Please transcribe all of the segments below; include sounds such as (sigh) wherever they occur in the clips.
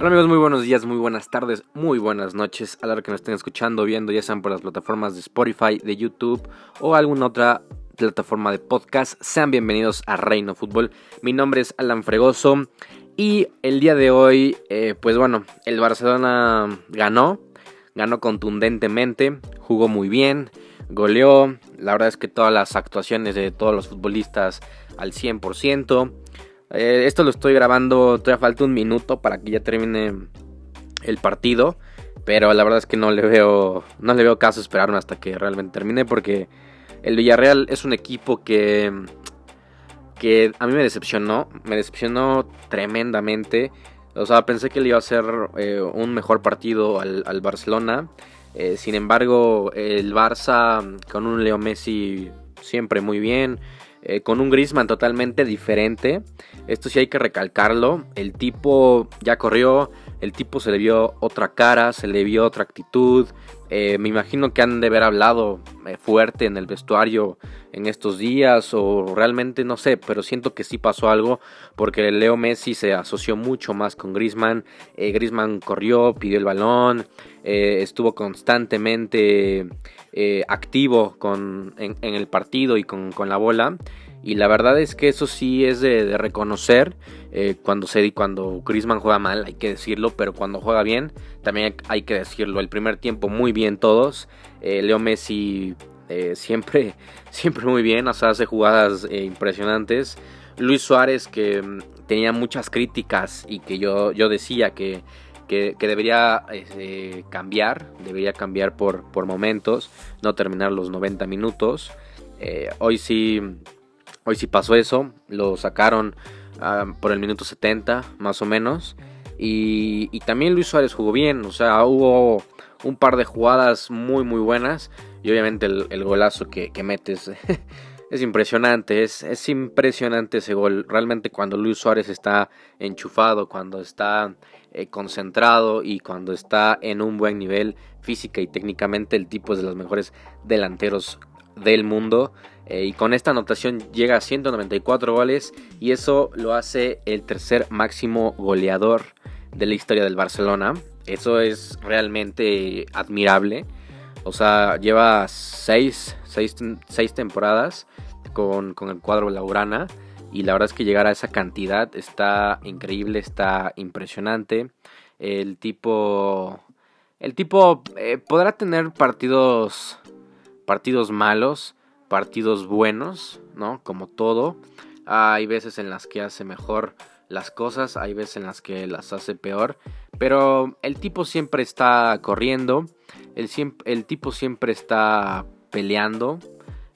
Hola amigos, muy buenos días, muy buenas tardes, muy buenas noches a la hora que nos estén escuchando, viendo, ya sean por las plataformas de Spotify, de YouTube o alguna otra plataforma de podcast. Sean bienvenidos a Reino Fútbol. Mi nombre es Alan Fregoso y el día de hoy, eh, pues bueno, el Barcelona ganó, ganó contundentemente, jugó muy bien, goleó. La verdad es que todas las actuaciones de todos los futbolistas al 100%. Eh, esto lo estoy grabando, todavía falta un minuto para que ya termine el partido. Pero la verdad es que no le veo, no le veo caso esperarme hasta que realmente termine. Porque el Villarreal es un equipo que, que a mí me decepcionó. Me decepcionó tremendamente. O sea, pensé que le iba a hacer eh, un mejor partido al, Barcelona. Eh, sin embargo, el Barça con un Leo Messi siempre muy bien. Eh, con un Grisman totalmente diferente. Esto sí hay que recalcarlo. El tipo ya corrió, el tipo se le vio otra cara, se le vio otra actitud. Eh, me imagino que han de haber hablado eh, fuerte en el vestuario en estos días o realmente no sé, pero siento que sí pasó algo porque Leo Messi se asoció mucho más con Grisman. Grisman corrió, pidió el balón, estuvo constantemente activo con, en, el partido y con, con la bola. Y la verdad es que eso sí es de, reconocer. Eh, cuando se cuando Griezmann juega mal, hay que decirlo, pero cuando juega bien, también hay que decirlo. El primer tiempo muy bien todos. Eh, Leo Messi eh, siempre, (laughs) siempre muy bien, o sea, hace jugadas impresionantes. Luis Suárez que mm, tenía muchas críticas y que yo, yo decía que, que, debería este, cambiar, debería cambiar por, por momentos, no terminar los 90 minutos. hoy sí Hoy sí pasó eso, lo sacaron ah, por el minuto 70 más o menos. Y, también Luis Suárez jugó bien, o sea, hubo un par de jugadas muy muy buenas. Y obviamente el, golazo que, metes (laughs) es impresionante, es, es, impresionante ese gol. Realmente cuando Luis Suárez está enchufado, cuando está eh, concentrado y cuando está en un buen nivel física y técnicamente, el tipo es de los mejores delanteros del mundo. Eh, y con esta anotación llega a 194 goles y eso lo hace el tercer máximo goleador de la historia del Barcelona. Eso es realmente admirable. O sea, lleva 6 seis, temporadas con, con, el cuadro Laurana. Y la verdad es que llegar a esa cantidad está increíble, está impresionante. El tipo. El tipo eh, podrá tener partidos. Partidos malos partidos buenos, ¿no? Como todo. Hay veces en las que hace mejor las cosas, hay veces en las que las hace peor. Pero el tipo siempre está corriendo, el, tipo siempre está peleando,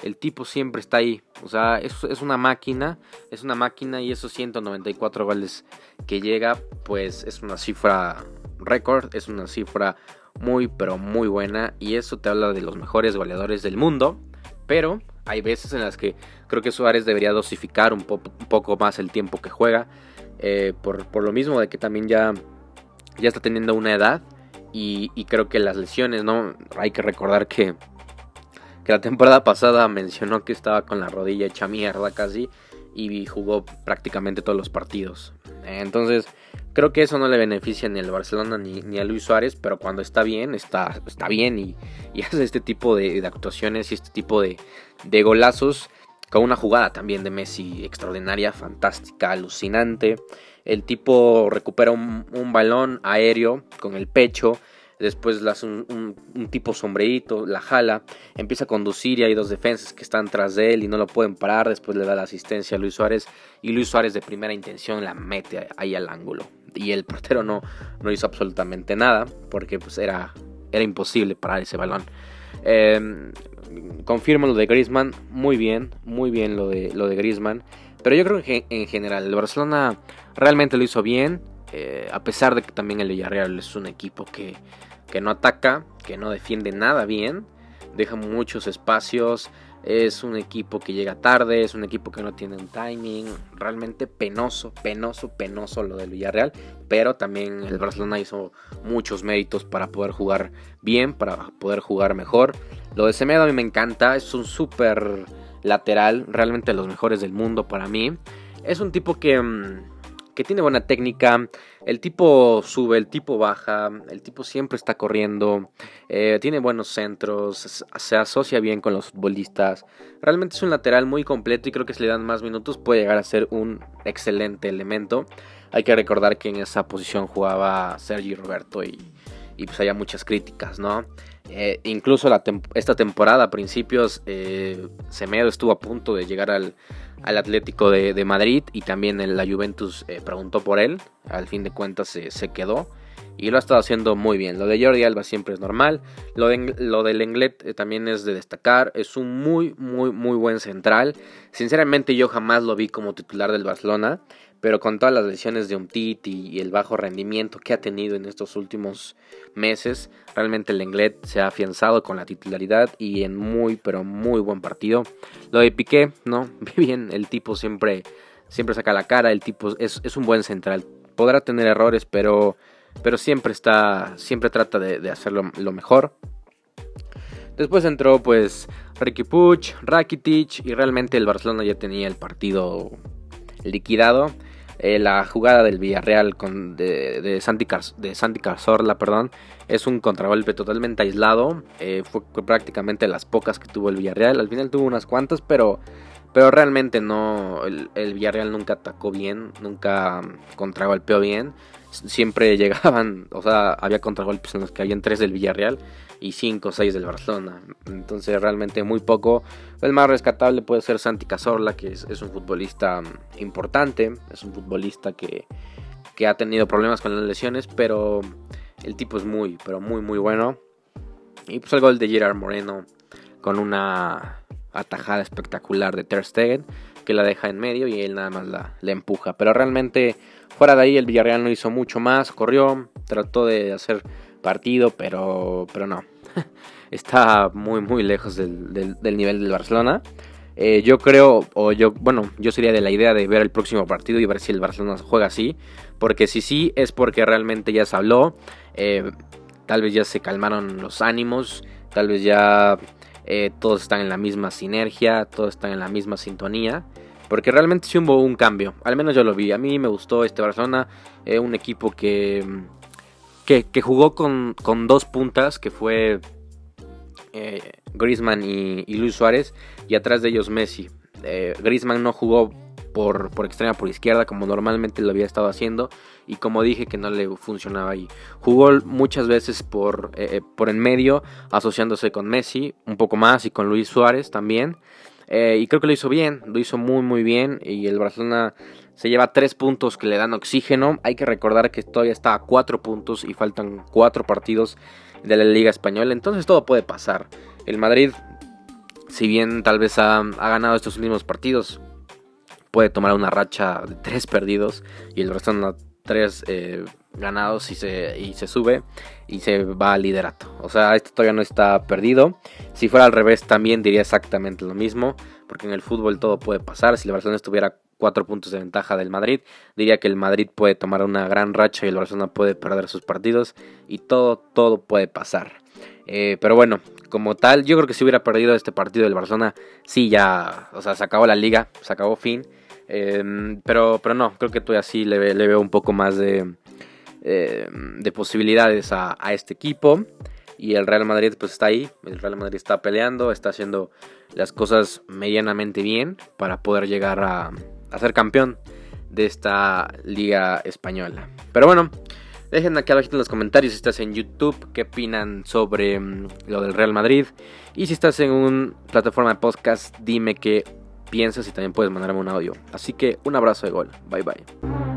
el tipo siempre está ahí. O sea, es, es una máquina, es una máquina y esos 194 goles que llega, pues es una cifra récord, es una cifra muy, pero muy buena. Y eso te habla de los mejores goleadores del mundo. Pero hay veces en las que creo que Suárez debería dosificar un, poco más el tiempo que juega. Eh, por, lo mismo de que también ya, ya está teniendo una edad. Y, creo que las lesiones, ¿no? Hay que recordar que, que la temporada pasada mencionó que estaba con la rodilla hecha mierda casi. Y jugó prácticamente todos los partidos. Entonces, creo que eso no le beneficia ni al Barcelona ni, a Luis Suárez, pero cuando está bien, está, está bien y, (laughs) hace este tipo de, actuaciones y este tipo de, golazos con una jugada también de Messi extraordinaria, fantástica, alucinante. El tipo recupera un balón aéreo con el pecho después le hace un, tipo sombrerito, la jala, empieza a conducir y hay dos defensas que están tras de él y no lo pueden parar, después le da la asistencia a Luis Suárez y Luis Suárez de primera intención la mete ahí al ángulo y el portero no, no hizo absolutamente nada porque pues era, era imposible parar ese balón. Eh, confirmo lo de Griezmann, muy bien, muy bien lo de, lo de Griezmann. Pero yo creo que en general el Barcelona realmente lo hizo bien. Eh, a pesar de que también el Villarreal es un equipo que, que no ataca, que no defiende nada bien, deja muchos espacios, es un equipo que llega tarde, es un equipo que no tiene un timing, realmente penoso, penoso, penoso lo del Villarreal, pero también el Barcelona hizo muchos méritos para poder jugar bien, para poder jugar mejor. Lo de Semedo a mí me encanta, es un súper lateral, realmente los mejores del mundo para mí. Es un tipo que... Que tiene buena técnica. El tipo sube, el tipo baja, el tipo siempre está corriendo, eh, tiene buenos centros, se asocia bien con los futbolistas. Realmente es un lateral muy completo y creo que si le dan más minutos puede llegar a ser un excelente elemento. Hay que recordar que en esa posición jugaba Sergi Roberto y, y pues había muchas críticas, ¿no? Eh, incluso esta temporada a principios eh, Semedo estuvo a punto de llegar al, Atlético de, Madrid y también la Juventus eh, preguntó por él. Al fin de cuentas se, quedó y lo ha estado haciendo muy bien. Lo de Jordi Alba siempre es normal. Lo, lo del Englet eh, también es de destacar. Es un muy, muy, muy buen central. Sinceramente yo jamás lo vi como titular del Barcelona pero con todas las lesiones de Umtiti y el bajo rendimiento que ha tenido en estos últimos meses, realmente el Lenglet se ha afianzado con la titularidad y en muy, pero muy buen partido. Lo de Piqué, ¿no? (laughs) Bien, el tipo siempre, siempre saca la cara, el tipo es, un buen central. Podrá tener errores, pero, pero siempre está, siempre trata de, hacerlo lo mejor. Después entró pues Ricky Puch, Rakitic y realmente el Barcelona ya tenía el partido liquidado. Eh, la jugada del Villarreal con, de, de, Santi de Santi Cazorla perdón, es un contragolpe totalmente aislado. Eh, fue prácticamente las pocas que tuvo el Villarreal. Al final tuvo unas cuantas, pero, pero realmente no. El, el Villarreal nunca atacó bien, nunca contragolpeó bien. Siempre (laughs) llegaban, o sea, había contragolpes en los que habían tres del Villarreal y 5 o 6 del Barcelona. Entonces realmente muy poco. El más rescatable puede ser Santi Cazorla, que es, un futbolista mm, importante, es un futbolista que, que, ha tenido problemas con las lesiones, pero el tipo es muy, pero muy, muy bueno. Y pues el gol de Gerard Moreno con una atajada espectacular de Ter Stegen que la deja en medio y él nada más la, empuja. Pero realmente fuera de ahí el Villarreal no hizo mucho más, corrió, trató de hacer partido, pero, pero no. (laughs) Está muy, muy lejos del, nivel del Barcelona. Eh, yo creo, o yo, bueno, yo sería de la idea de ver el próximo partido y ver si el Barcelona juega así. Porque si sí, es porque realmente ya se habló. Eh, tal vez ya se calmaron los ánimos. Tal vez ya eh, todos están en la misma sinergia. Todos están en la misma sintonía. Porque realmente sí hubo un cambio. Al menos yo lo vi. A mí me gustó este Barcelona. un equipo que que, jugó con, dos puntas, que fue eh, Griezmann y, Luis Suárez, y atrás de ellos Messi. Eh, Griezmann no jugó por, por, extrema por izquierda como normalmente lo había estado haciendo y como dije que no le funcionaba ahí. Jugó muchas veces por, eh, por en medio asociándose con Messi un poco más y con Luis Suárez también. y creo que lo hizo bien, lo hizo muy muy bien y el Barcelona se lleva tres puntos que le dan oxígeno. Hay que recordar que todavía está a cuatro puntos y faltan cuatro partidos de la Liga Española. Entonces todo puede pasar. El Madrid, si bien tal vez ha, ganado estos últimos partidos, puede tomar una racha de tres perdidos y el resto tres eh, ganados y se, y se sube y se va al liderato. O sea, esto todavía no está perdido. Si fuera al revés también diría exactamente lo mismo, porque en el fútbol todo puede pasar. Si el Barcelona estuviera cuatro puntos de ventaja del Madrid. Diría que el Madrid puede tomar una gran racha y el Barcelona puede perder sus partidos y todo, todo puede pasar. Eh, pero bueno, como tal, yo creo que si hubiera perdido este partido del Barcelona, sí ya, o sea, se acabó la liga, se acabó fin. Em, pero, pero no, creo que todavía sí le, le veo un poco más de, em, de posibilidades a, a este equipo. Y el Real Madrid pues está ahí, el Real Madrid está peleando, está haciendo las cosas medianamente bien para poder llegar a, a ser campeón de esta liga española. Pero bueno, dejen aquí abajo en los comentarios si estás en YouTube, qué opinan sobre mm, lo del Real Madrid. Y si estás en una plataforma de podcast, dime qué piensas y también puedes mandarme un audio. Así que un abrazo de gol. Bye bye.